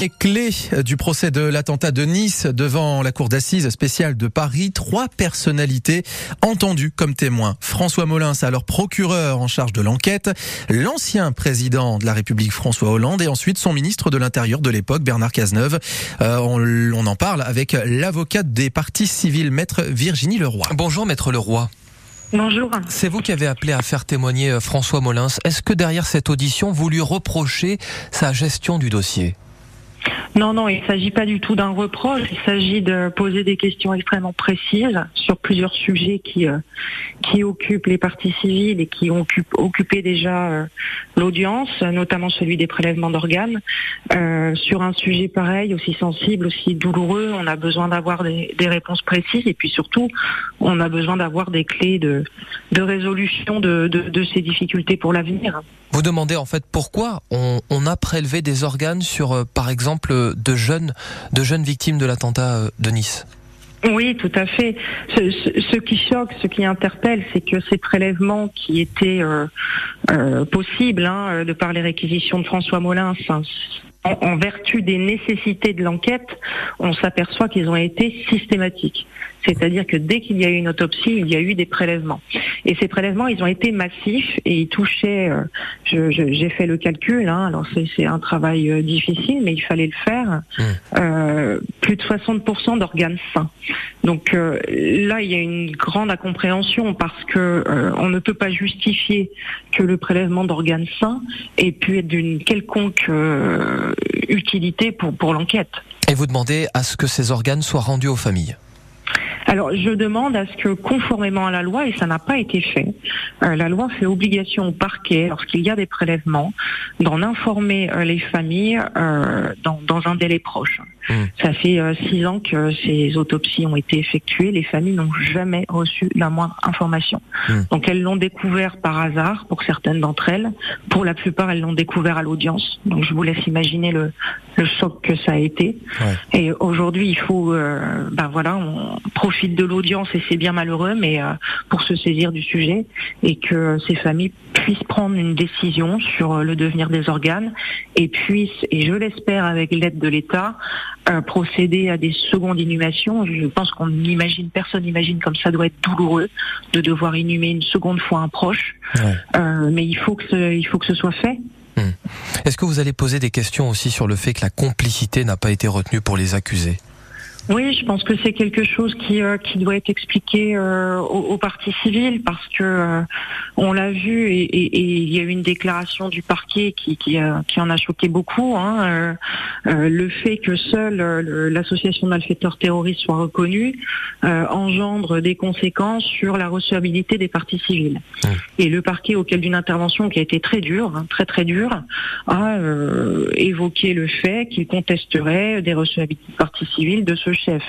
Les clés du procès de l'attentat de Nice devant la cour d'assises spéciale de Paris, trois personnalités entendues comme témoins. François Molins, alors procureur en charge de l'enquête, l'ancien président de la République François Hollande et ensuite son ministre de l'Intérieur de l'époque Bernard Cazeneuve. Euh, on, on en parle avec l'avocate des partis civils, maître Virginie Leroy. Bonjour maître Leroy. Bonjour. C'est vous qui avez appelé à faire témoigner euh, François Molins. Est-ce que derrière cette audition, vous lui reprochez sa gestion du dossier? Non, non, il ne s'agit pas du tout d'un reproche. Il s'agit de poser des questions extrêmement précises sur plusieurs sujets qui euh, occupent les parties civiles et qui ont occupé déjà euh, l'audience, notamment celui des prélèvements d'organes. Euh, sur un sujet pareil, aussi sensible, aussi douloureux, on a besoin d'avoir des, réponses précises et puis surtout, on a besoin d'avoir des clés de, résolution de, ces difficultés pour l'avenir. Vous demandez en fait pourquoi on a prélevé des organes sur, par exemple, de jeunes, de jeunes victimes de l'attentat euh, de Nice. Oui, tout à fait. Ce, qui choque, ce qui interpelle, c'est que ces prélèvements qui étaient euh, euh, possibles hein, de par les réquisitions de François Molins, en, vertu des nécessités de l'enquête, on s'aperçoit qu'ils ont été systématiques. C'est-à-dire que dès qu'il y a eu une autopsie, il y a eu des prélèvements. Et ces prélèvements, ils ont été massifs et ils touchaient, euh, j'ai fait le calcul, hein, alors c'est un travail euh, difficile, mais il fallait le faire, mmh. euh, plus de 60% d'organes sains. Donc là, il y a une grande incompréhension parce que on ne peut pas justifier que le prélèvement d'organes sains ait pu être d'une quelconque utilité pour, pour l'enquête. Et vous demandez à ce que ces organes soient rendus aux familles alors, je demande à ce que, conformément à la loi, et ça n'a pas été fait, euh, la loi fait obligation au parquet, lorsqu'il y a des prélèvements, d'en informer euh, les familles euh, dans, dans, un délai proche. Mmh. Ça fait six ans que ces autopsies ont été effectuées. Les familles n'ont jamais reçu la moindre information. Mmh. Donc, elles l'ont découvert par hasard pour certaines d'entre elles. Pour la plupart, elles l'ont découvert à l'audience. Donc, je vous laisse imaginer le, le choc que ça a été. Et aujourd'hui, il faut, ben voilà, on profite de l'audience et c'est bien malheureux, mais euh, pour se saisir du sujet et que ces familles puissent prendre une décision sur euh, le devenir des organes et puissent, et je l'espère avec l'aide de l'État, euh, procéder à des secondes inhumations. Je pense qu'on imagine, personne n'imagine comme ça doit être douloureux de devoir inhumer une seconde fois un proche, mais il faut que ce, il faut que ce soit fait. Hmm. Est-ce que vous allez poser des questions aussi sur le fait que la complicité n'a pas été retenue pour les accusés oui, je pense que c'est quelque chose qui, euh, qui doit être expliqué euh, aux, parties civiles parce que euh, on l'a vu et, il y a eu une déclaration du parquet qui, qui, qui en a choqué beaucoup. Hein, le fait que seule l'association de malfaiteurs terroristes soit reconnue engendre des conséquences sur la recevabilité des parties civiles. Et le parquet, auquel d'une intervention qui a été très dure, hein, très très dure, a évoqué le fait qu'il contesterait des recevabilités de parties civiles de ce chef.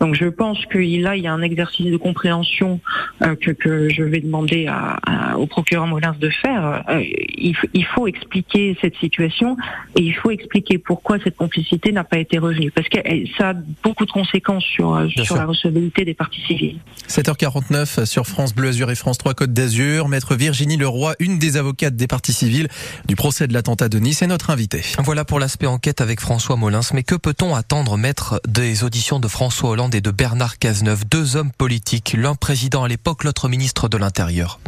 Donc je pense que là, il y a un exercice de compréhension euh, que, que, je vais demander à, au procureur Molins de faire. Euh, il, faut expliquer cette situation et il faut expliquer pourquoi cette complicité n'a pas été revenue. Parce que ça a beaucoup de conséquences sur, euh, sur la recevabilité des parties civiles. 7h49 sur France Bleu Azur et France 3 Côte d'Azur. Maître Virginie Leroy, une des avocates des parties civiles du procès de l'attentat de Nice, est notre invitée. Voilà pour l'aspect enquête avec François Molins. Mais que peut-on attendre, maître, des auditions de François Hollande et de Bernard Cazeneuve, deux hommes politiques, l'un président à l'époque, l'autre ministre de l'Intérieur.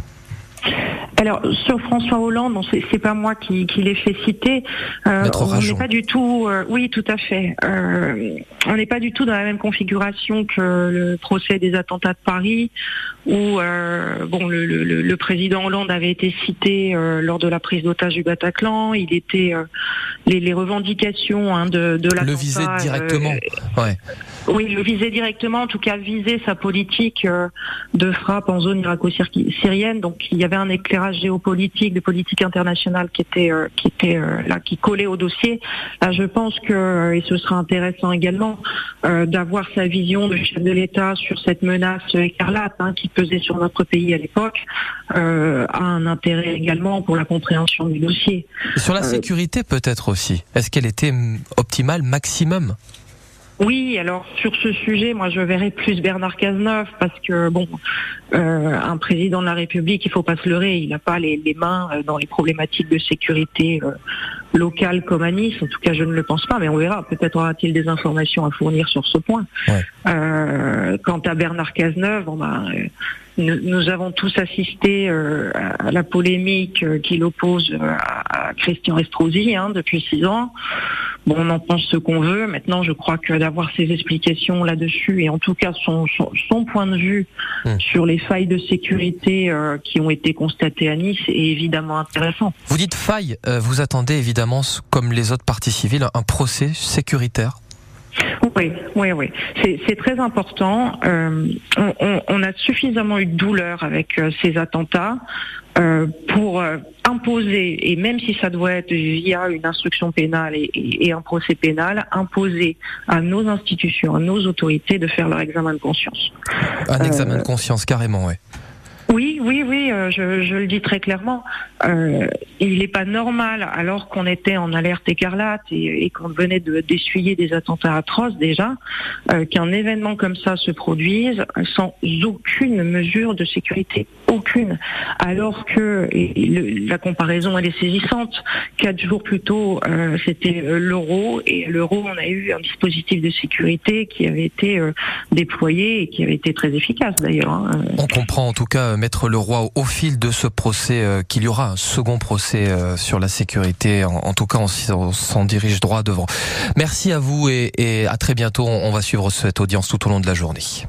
Alors sur François Hollande, c'est pas moi qui, qui l'ai fait citer. Euh, on n'est pas du tout. Euh, oui, tout à fait. Euh, on n'est pas du tout dans la même configuration que le procès des attentats de Paris, où bon le, le, le, président Hollande avait été cité lors de la prise d'otage du Bataclan. Il était les, les, revendications hein, de, de l'attentat. Le visait directement. ouais. Oui, le visait directement, en tout cas visait sa politique de frappe en zone irako-syrienne. Donc il y avait un éclairage géopolitique, de politique internationale qui était euh, qui était euh, là, qui collait au dossier. Là, je pense que euh, et ce sera intéressant également d'avoir sa vision de chef de l'État sur cette menace écarlate hein, qui pesait sur notre pays à l'époque a un intérêt également pour la compréhension du dossier. sur la sécurité peut-être aussi. Est-ce qu'elle était optimale maximum? Oui, alors sur ce sujet, moi je verrais plus Bernard Cazeneuve parce que bon, euh, un président de la République, il faut pas se leurrer, il n'a pas les, mains euh, dans les problématiques de sécurité euh, locale comme à Nice. En tout cas, je ne le pense pas, mais on verra. Peut-être aura-t-il des informations à fournir sur ce point. quant à Bernard Cazeneuve, bon ben, nous, avons tous assisté à la polémique qu'il oppose à, Christian Estrosi hein, depuis six ans. Bon, on en pense ce qu'on veut. Maintenant, je crois que d'avoir ses explications là-dessus et en tout cas son, son, point de vue hmm. sur les failles de sécurité euh, qui ont été constatées à Nice est évidemment intéressant. Vous dites faille, euh, vous attendez évidemment, comme les autres parties civiles, un procès sécuritaire? Oui, oui, oui. C'est très important. Euh, on, on, a suffisamment eu de douleur avec ces attentats euh, pour euh, imposer, et même si ça doit être via une instruction pénale et, un procès pénal, imposer à nos institutions, à nos autorités de faire leur examen de conscience. Un examen de conscience, carrément, oui. Oui, oui, oui, euh, je, le dis très clairement. Euh, il n'est pas normal, alors qu'on était en alerte écarlate et, qu'on venait d'essuyer des attentats atroces déjà, euh, qu'un événement comme ça se produise sans aucune mesure de sécurité, aucune. Alors que et la comparaison elle est saisissante. Quatre jours plus tôt, c'était l'euro et l'euro, on a eu un dispositif de sécurité qui avait été déployé et qui avait été très efficace d'ailleurs. Hein. On comprend en tout cas Maître Leroy, au fil de ce procès, euh, qu'il y aura un second procès euh, sur la sécurité. En, tout cas, on, s'en dirige droit devant. Merci à vous et, et à très bientôt. On va suivre cette audience tout au long de la journée.